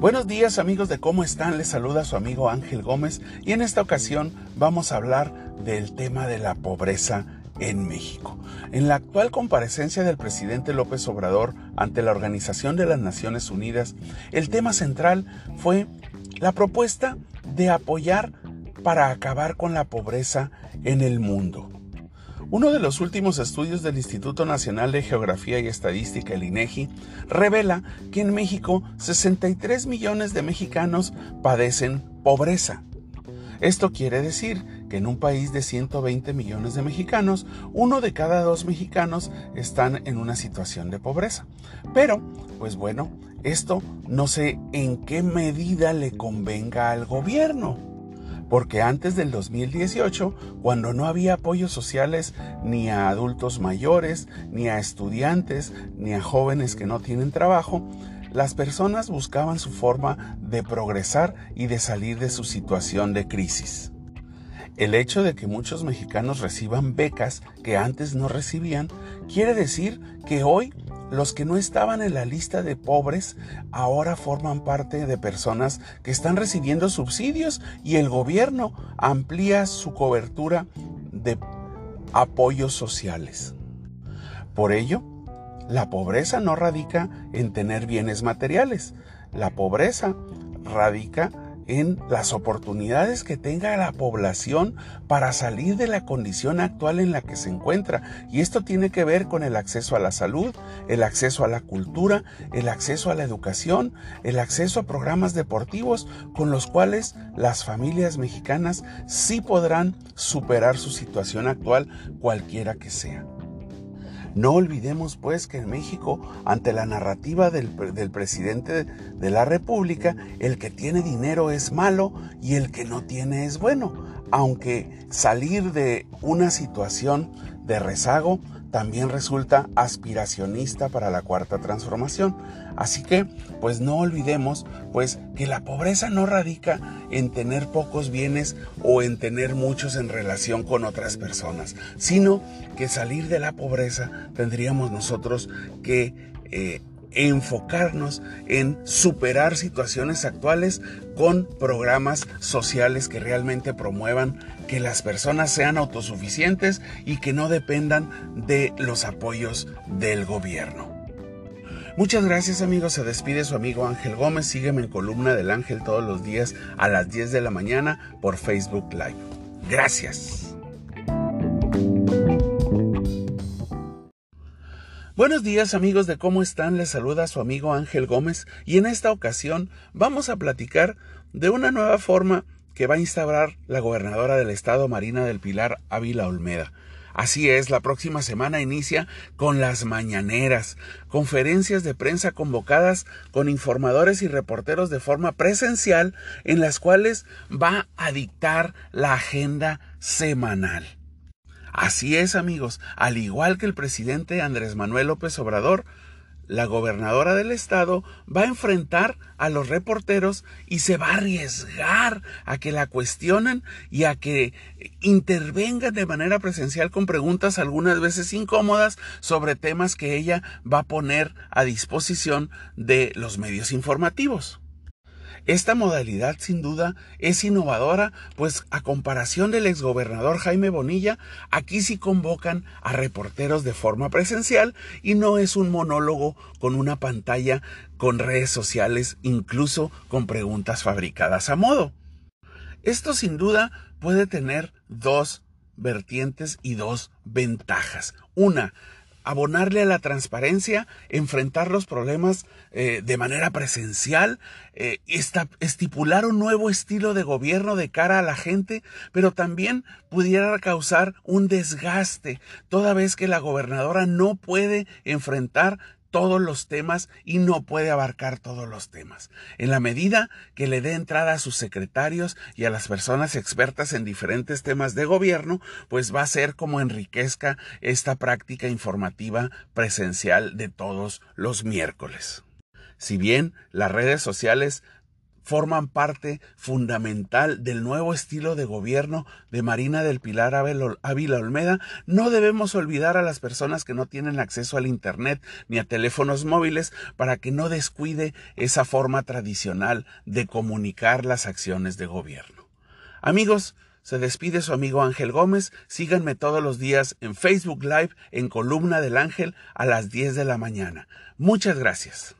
Buenos días amigos de cómo están, les saluda su amigo Ángel Gómez y en esta ocasión vamos a hablar del tema de la pobreza en México. En la actual comparecencia del presidente López Obrador ante la Organización de las Naciones Unidas, el tema central fue la propuesta de apoyar para acabar con la pobreza en el mundo. Uno de los últimos estudios del Instituto Nacional de Geografía y Estadística, el INEGI, revela que en México 63 millones de mexicanos padecen pobreza. Esto quiere decir que en un país de 120 millones de mexicanos, uno de cada dos mexicanos están en una situación de pobreza. Pero, pues bueno, esto no sé en qué medida le convenga al gobierno porque antes del 2018, cuando no había apoyos sociales ni a adultos mayores, ni a estudiantes, ni a jóvenes que no tienen trabajo, las personas buscaban su forma de progresar y de salir de su situación de crisis. El hecho de que muchos mexicanos reciban becas que antes no recibían quiere decir que hoy los que no estaban en la lista de pobres ahora forman parte de personas que están recibiendo subsidios y el gobierno amplía su cobertura de apoyos sociales. Por ello, la pobreza no radica en tener bienes materiales, la pobreza radica en las oportunidades que tenga la población para salir de la condición actual en la que se encuentra. Y esto tiene que ver con el acceso a la salud, el acceso a la cultura, el acceso a la educación, el acceso a programas deportivos con los cuales las familias mexicanas sí podrán superar su situación actual cualquiera que sea. No olvidemos pues que en México, ante la narrativa del, presidente de la República, el que tiene dinero es malo y el que no tiene es bueno, aunque salir de una situación de rezago también resulta aspiracionista para la cuarta transformación. Así que, pues no olvidemos, pues que la pobreza no radica en tener pocos bienes o en tener muchos en relación con otras personas, sino que salir de la pobreza tendríamos nosotros que eh, enfocarnos en superar situaciones actuales con programas sociales que realmente promuevan que las personas sean autosuficientes y que no dependan de los apoyos del gobierno. Muchas gracias amigos, se despide su amigo Ángel Gómez, sígueme en columna del Ángel todos los días a las 10 de la mañana por Facebook Live. Gracias. Buenos días amigos de cómo están, les saluda su amigo Ángel Gómez y en esta ocasión vamos a platicar de una nueva forma que va a instaurar la gobernadora del estado Marina del Pilar Ávila Olmeda. Así es, la próxima semana inicia con las mañaneras, conferencias de prensa convocadas con informadores y reporteros de forma presencial en las cuales va a dictar la agenda semanal. Así es, amigos, al igual que el presidente Andrés Manuel López Obrador, la gobernadora del estado va a enfrentar a los reporteros y se va a arriesgar a que la cuestionen y a que intervengan de manera presencial con preguntas algunas veces incómodas sobre temas que ella va a poner a disposición de los medios informativos. Esta modalidad sin duda es innovadora, pues a comparación del exgobernador Jaime Bonilla, aquí sí convocan a reporteros de forma presencial y no es un monólogo con una pantalla con redes sociales, incluso con preguntas fabricadas a modo. Esto sin duda puede tener dos vertientes y dos ventajas. Una, abonarle a la transparencia, enfrentar los problemas eh, de manera presencial, eh, estipular un nuevo estilo de gobierno de cara a la gente, pero también pudiera causar un desgaste, toda vez que la gobernadora no puede enfrentar todos los temas y no puede abarcar todos los temas. En la medida que le dé entrada a sus secretarios y a las personas expertas en diferentes temas de gobierno, pues va a ser como enriquezca esta práctica informativa presencial de todos los miércoles. Si bien las redes sociales forman parte fundamental del nuevo estilo de gobierno de Marina del Pilar Ávila Olmeda, no debemos olvidar a las personas que no tienen acceso al Internet ni a teléfonos móviles para que no descuide esa forma tradicional de comunicar las acciones de gobierno. Amigos, se despide su amigo Ángel Gómez. Síganme todos los días en Facebook Live en Columna del Ángel a las 10 de la mañana. Muchas gracias.